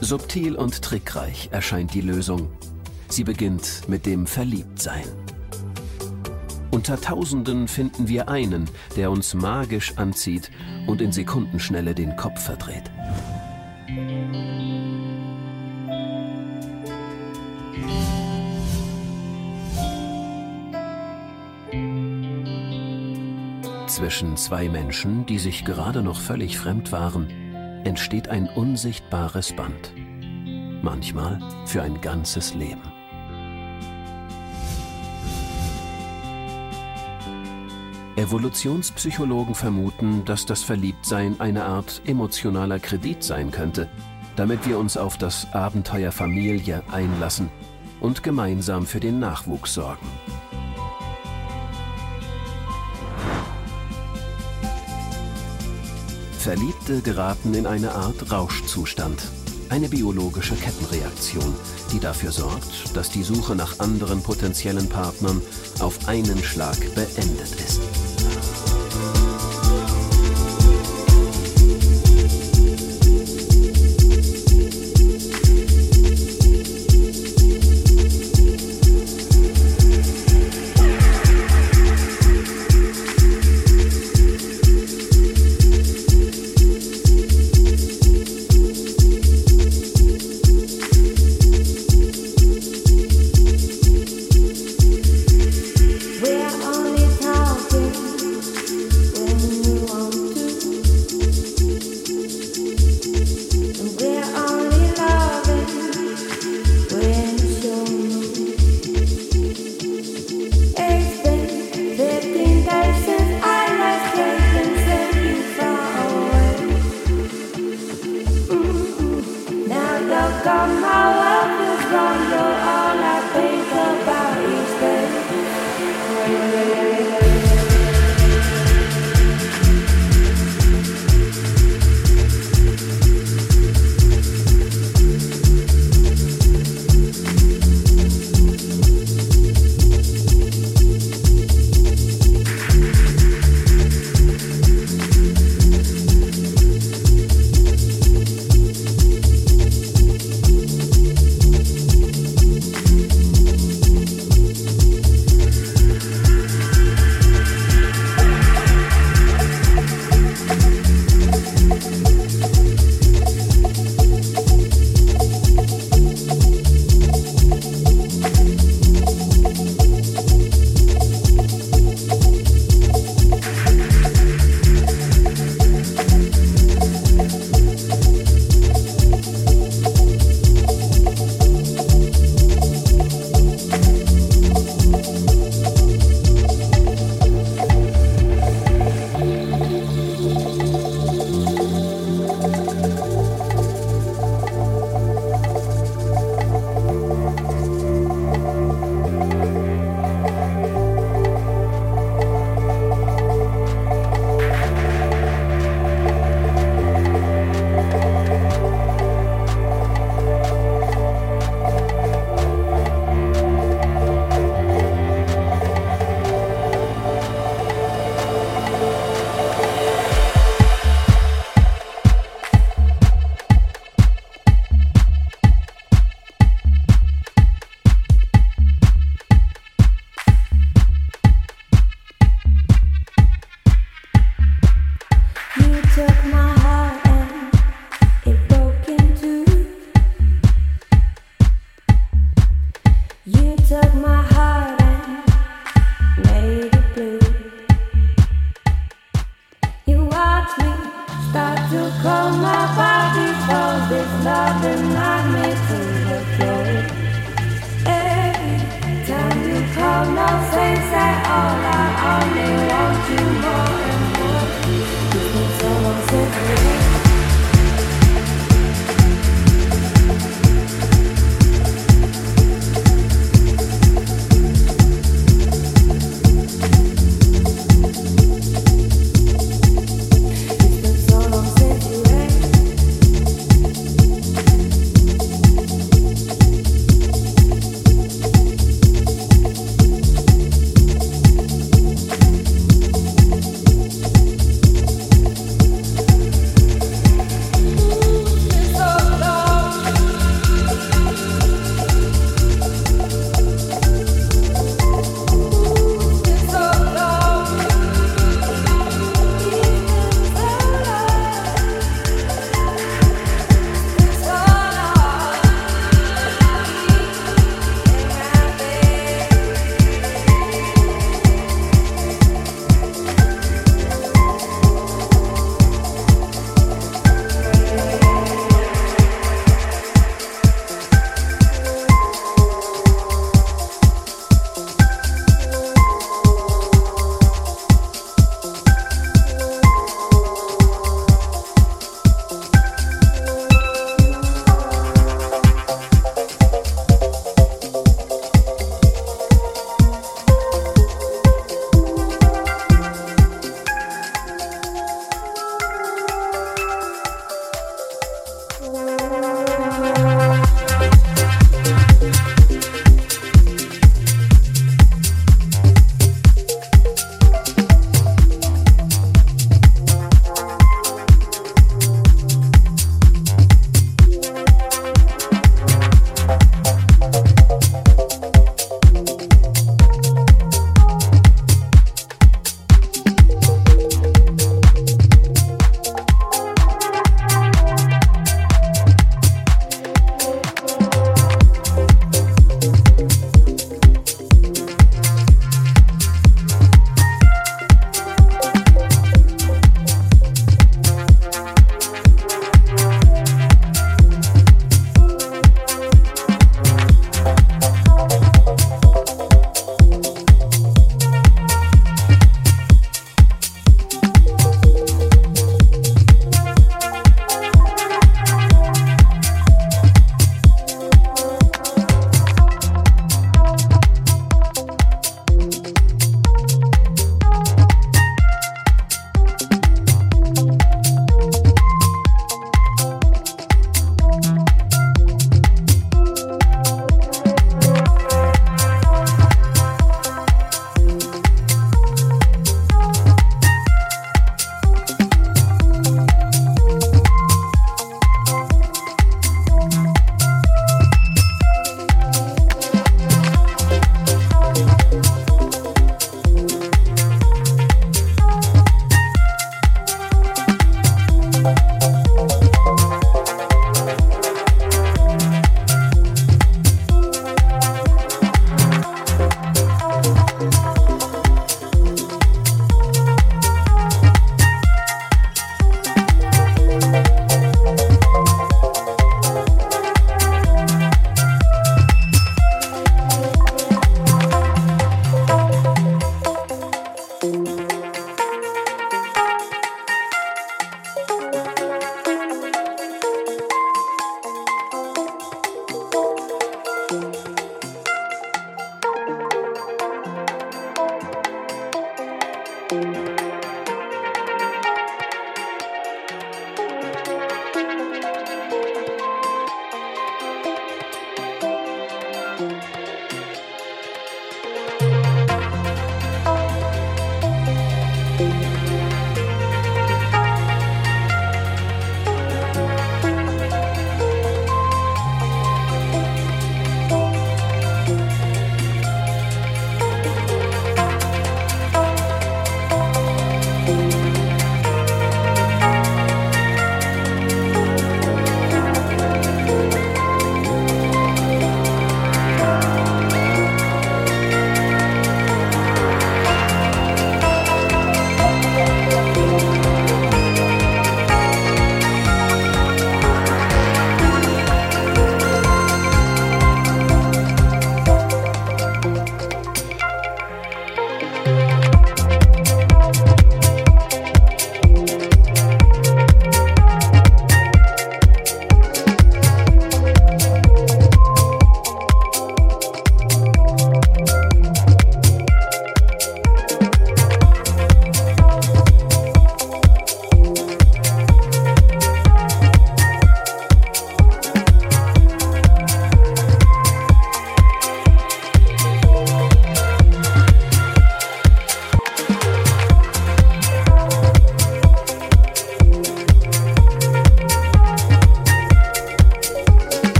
Subtil und trickreich erscheint die Lösung. Sie beginnt mit dem Verliebtsein. Unter Tausenden finden wir einen, der uns magisch anzieht und in Sekundenschnelle den Kopf verdreht. Zwischen zwei Menschen, die sich gerade noch völlig fremd waren, entsteht ein unsichtbares Band. Manchmal für ein ganzes Leben. Evolutionspsychologen vermuten, dass das Verliebtsein eine Art emotionaler Kredit sein könnte, damit wir uns auf das Abenteuer Familie einlassen und gemeinsam für den Nachwuchs sorgen. Verliebte geraten in eine Art Rauschzustand, eine biologische Kettenreaktion, die dafür sorgt, dass die Suche nach anderen potenziellen Partnern auf einen Schlag beendet ist.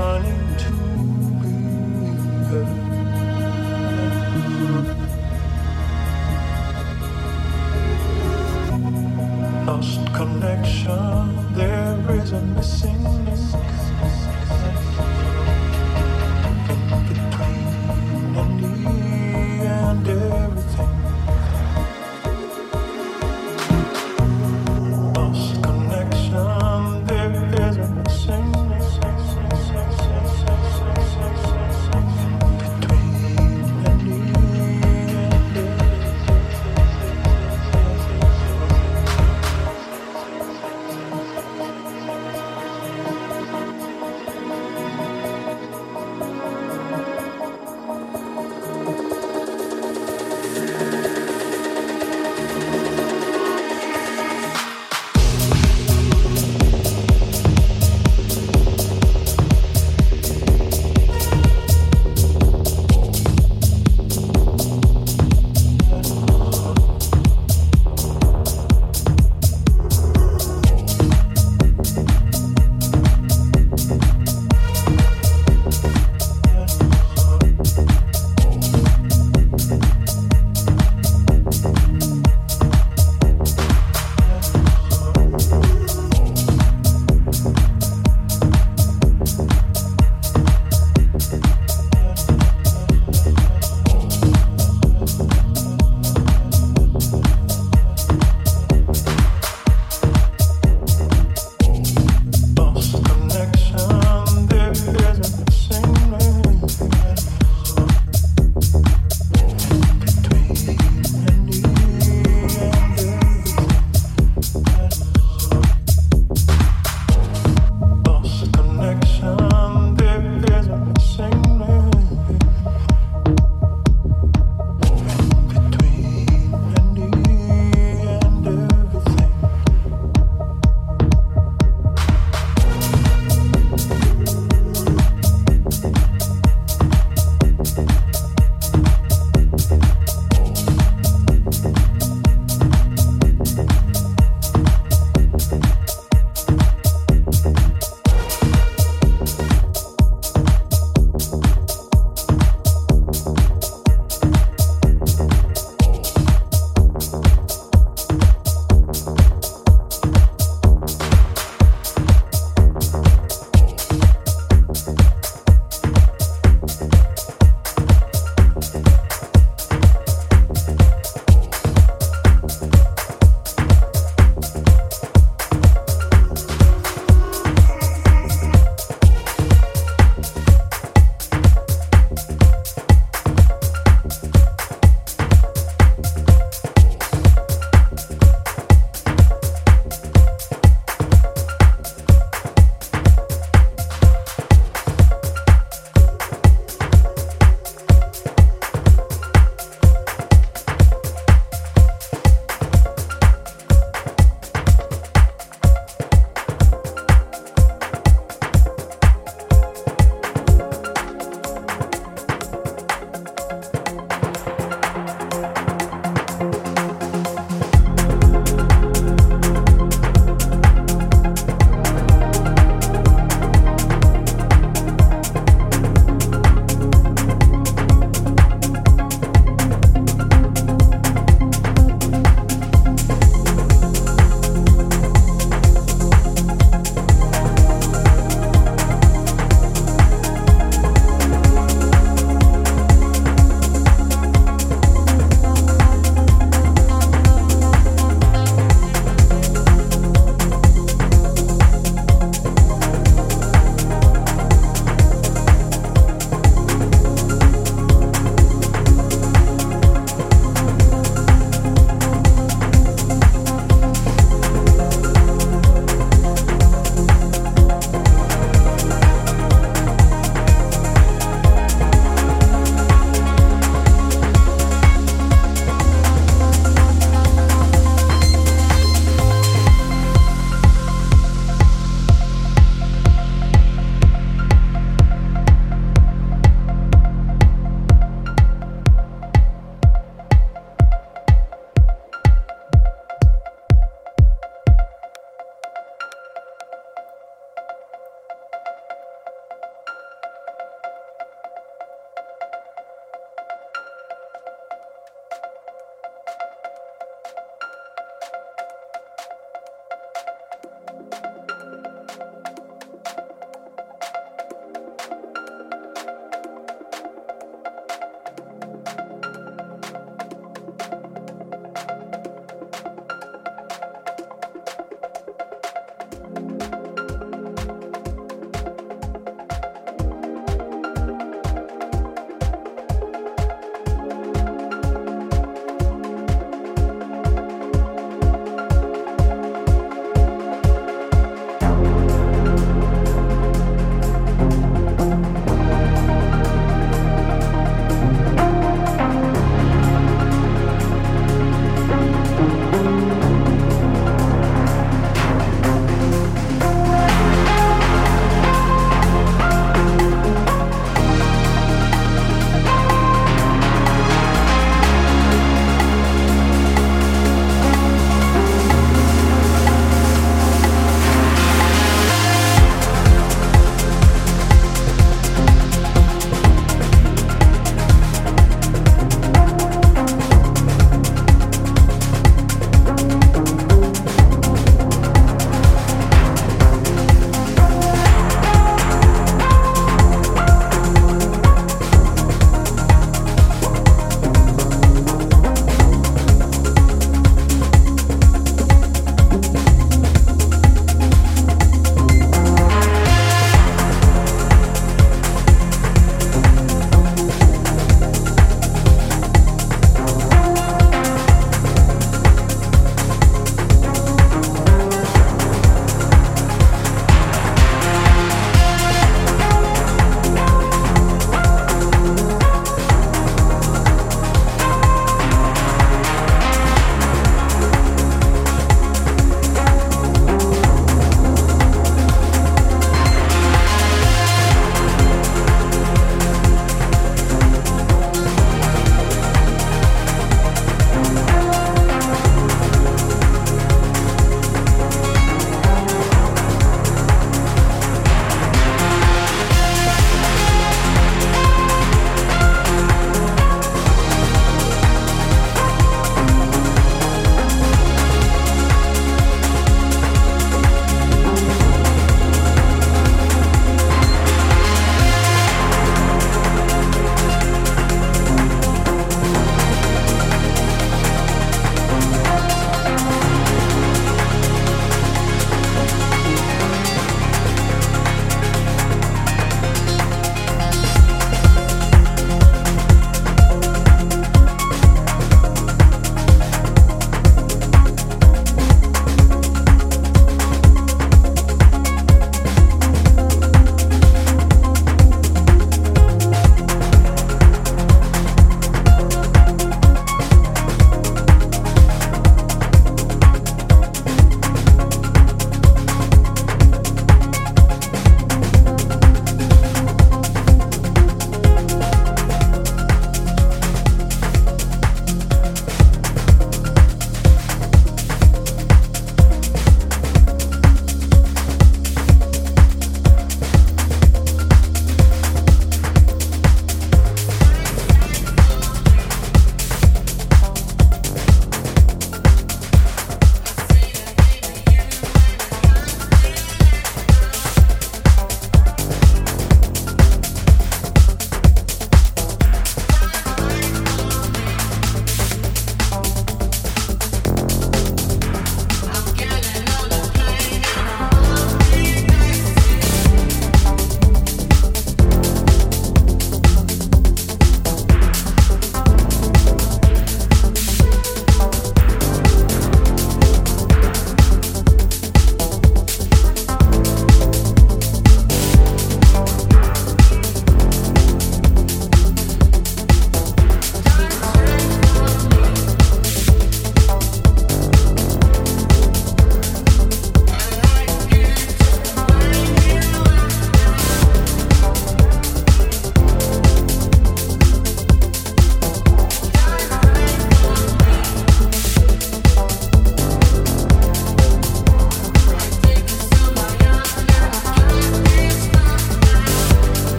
Running to